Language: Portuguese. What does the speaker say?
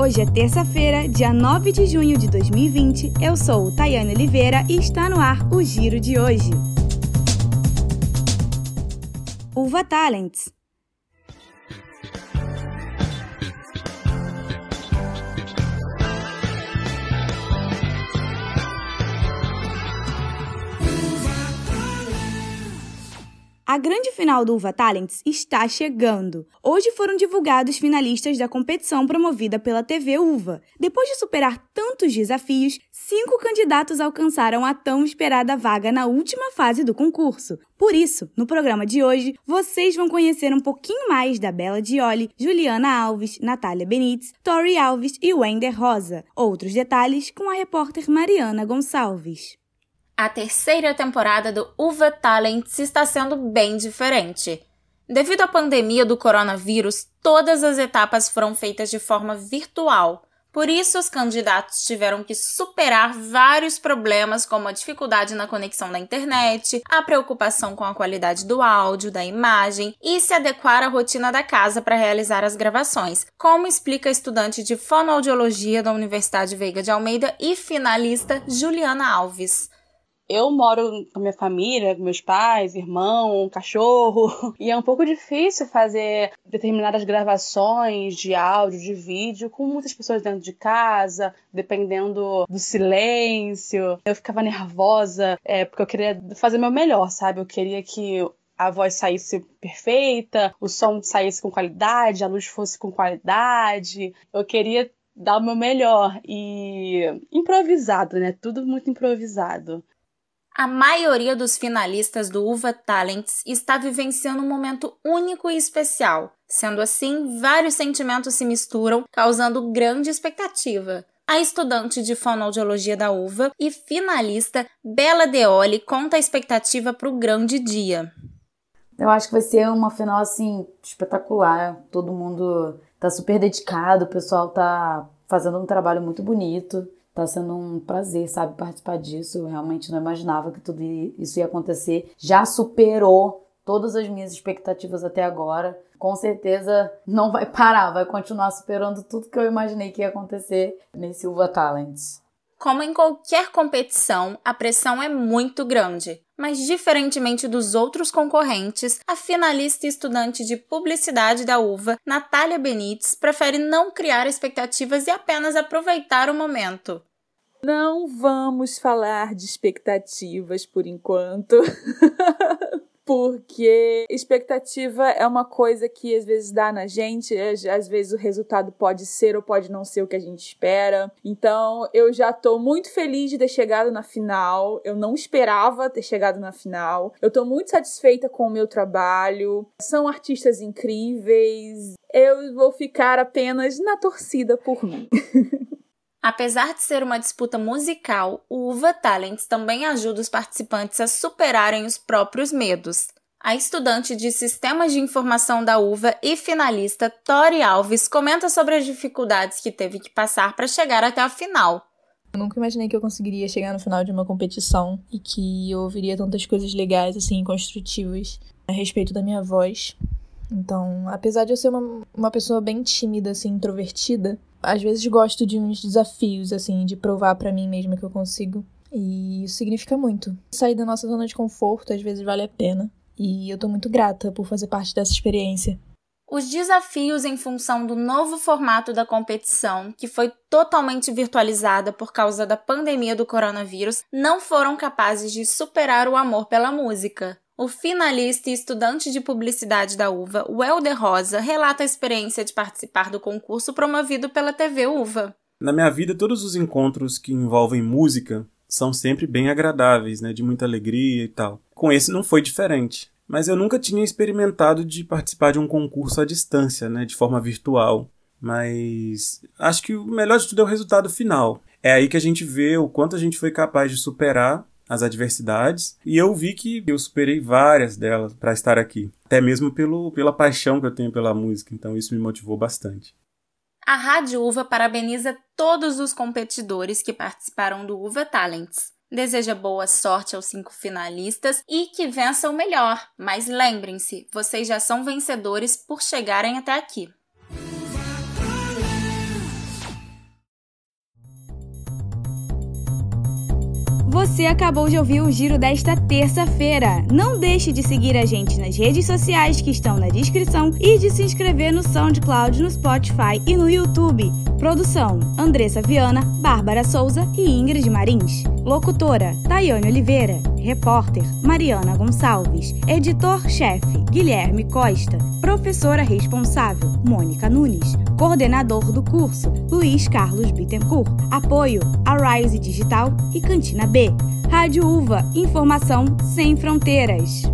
Hoje é terça-feira, dia 9 de junho de 2020. Eu sou Tayane Oliveira e está no ar o Giro de hoje. Uva Talents A grande final do Uva Talents está chegando. Hoje foram divulgados finalistas da competição promovida pela TV Uva. Depois de superar tantos desafios, cinco candidatos alcançaram a tão esperada vaga na última fase do concurso. Por isso, no programa de hoje, vocês vão conhecer um pouquinho mais da Bela Dioli, Juliana Alves, Natália Benites, Tori Alves e Wender Rosa. Outros detalhes com a repórter Mariana Gonçalves. A terceira temporada do Uva Talents está sendo bem diferente. Devido à pandemia do coronavírus, todas as etapas foram feitas de forma virtual. Por isso, os candidatos tiveram que superar vários problemas, como a dificuldade na conexão da internet, a preocupação com a qualidade do áudio, da imagem e se adequar à rotina da casa para realizar as gravações, como explica a estudante de fonoaudiologia da Universidade Veiga de Almeida e finalista Juliana Alves eu moro com minha família, com meus pais, irmão, cachorro, e é um pouco difícil fazer determinadas gravações de áudio, de vídeo, com muitas pessoas dentro de casa, dependendo do silêncio. Eu ficava nervosa, é, porque eu queria fazer meu melhor, sabe? Eu queria que a voz saísse perfeita, o som saísse com qualidade, a luz fosse com qualidade. Eu queria dar o meu melhor e improvisado, né? Tudo muito improvisado. A maioria dos finalistas do Uva Talents está vivenciando um momento único e especial. Sendo assim, vários sentimentos se misturam, causando grande expectativa. A estudante de fonoaudiologia da UVA e finalista Bela Deoli conta a expectativa para o grande dia. Eu acho que vai ser uma final assim espetacular. Todo mundo tá super dedicado, o pessoal tá fazendo um trabalho muito bonito. Tá sendo um prazer, sabe, participar disso. Eu realmente não imaginava que tudo isso ia acontecer. Já superou todas as minhas expectativas até agora. Com certeza não vai parar, vai continuar superando tudo que eu imaginei que ia acontecer nesse Uva Talents. Como em qualquer competição, a pressão é muito grande. Mas, diferentemente dos outros concorrentes, a finalista e estudante de publicidade da UVA, Natália Benites, prefere não criar expectativas e apenas aproveitar o momento. Não vamos falar de expectativas por enquanto. porque expectativa é uma coisa que às vezes dá na gente, às vezes o resultado pode ser ou pode não ser o que a gente espera. Então, eu já tô muito feliz de ter chegado na final. Eu não esperava ter chegado na final. Eu tô muito satisfeita com o meu trabalho. São artistas incríveis. Eu vou ficar apenas na torcida por mim. Apesar de ser uma disputa musical, o Uva Talents também ajuda os participantes a superarem os próprios medos. A estudante de Sistemas de Informação da UVA e finalista Tori Alves comenta sobre as dificuldades que teve que passar para chegar até a final. Eu nunca imaginei que eu conseguiria chegar no final de uma competição e que eu ouviria tantas coisas legais, assim, construtivas a respeito da minha voz. Então, apesar de eu ser uma, uma pessoa bem tímida, assim, introvertida, às vezes gosto de uns desafios, assim, de provar para mim mesma que eu consigo. E isso significa muito. Sair da nossa zona de conforto às vezes vale a pena. E eu tô muito grata por fazer parte dessa experiência. Os desafios em função do novo formato da competição, que foi totalmente virtualizada por causa da pandemia do coronavírus, não foram capazes de superar o amor pela música. O finalista e estudante de publicidade da UVA, Welder Rosa, relata a experiência de participar do concurso promovido pela TV UVA. Na minha vida, todos os encontros que envolvem música são sempre bem agradáveis, né, de muita alegria e tal. Com esse não foi diferente. Mas eu nunca tinha experimentado de participar de um concurso à distância, né, de forma virtual. Mas acho que o melhor de tudo é o resultado final. É aí que a gente vê o quanto a gente foi capaz de superar as adversidades e eu vi que eu superei várias delas para estar aqui, até mesmo pelo, pela paixão que eu tenho pela música, então isso me motivou bastante. A Rádio Uva parabeniza todos os competidores que participaram do Uva Talents. Deseja boa sorte aos cinco finalistas e que vençam melhor. Mas lembrem-se, vocês já são vencedores por chegarem até aqui. Você acabou de ouvir o giro desta terça-feira. Não deixe de seguir a gente nas redes sociais que estão na descrição e de se inscrever no SoundCloud, no Spotify e no YouTube. Produção: Andressa Viana, Bárbara Souza e Ingrid Marins. Locutora: Tayane Oliveira. Repórter: Mariana Gonçalves. Editor-chefe: Guilherme Costa. Professora responsável: Mônica Nunes. Coordenador do curso: Luiz Carlos Bittencourt. Apoio: a Rise Digital e Cantina B. Rádio Uva, informação sem fronteiras.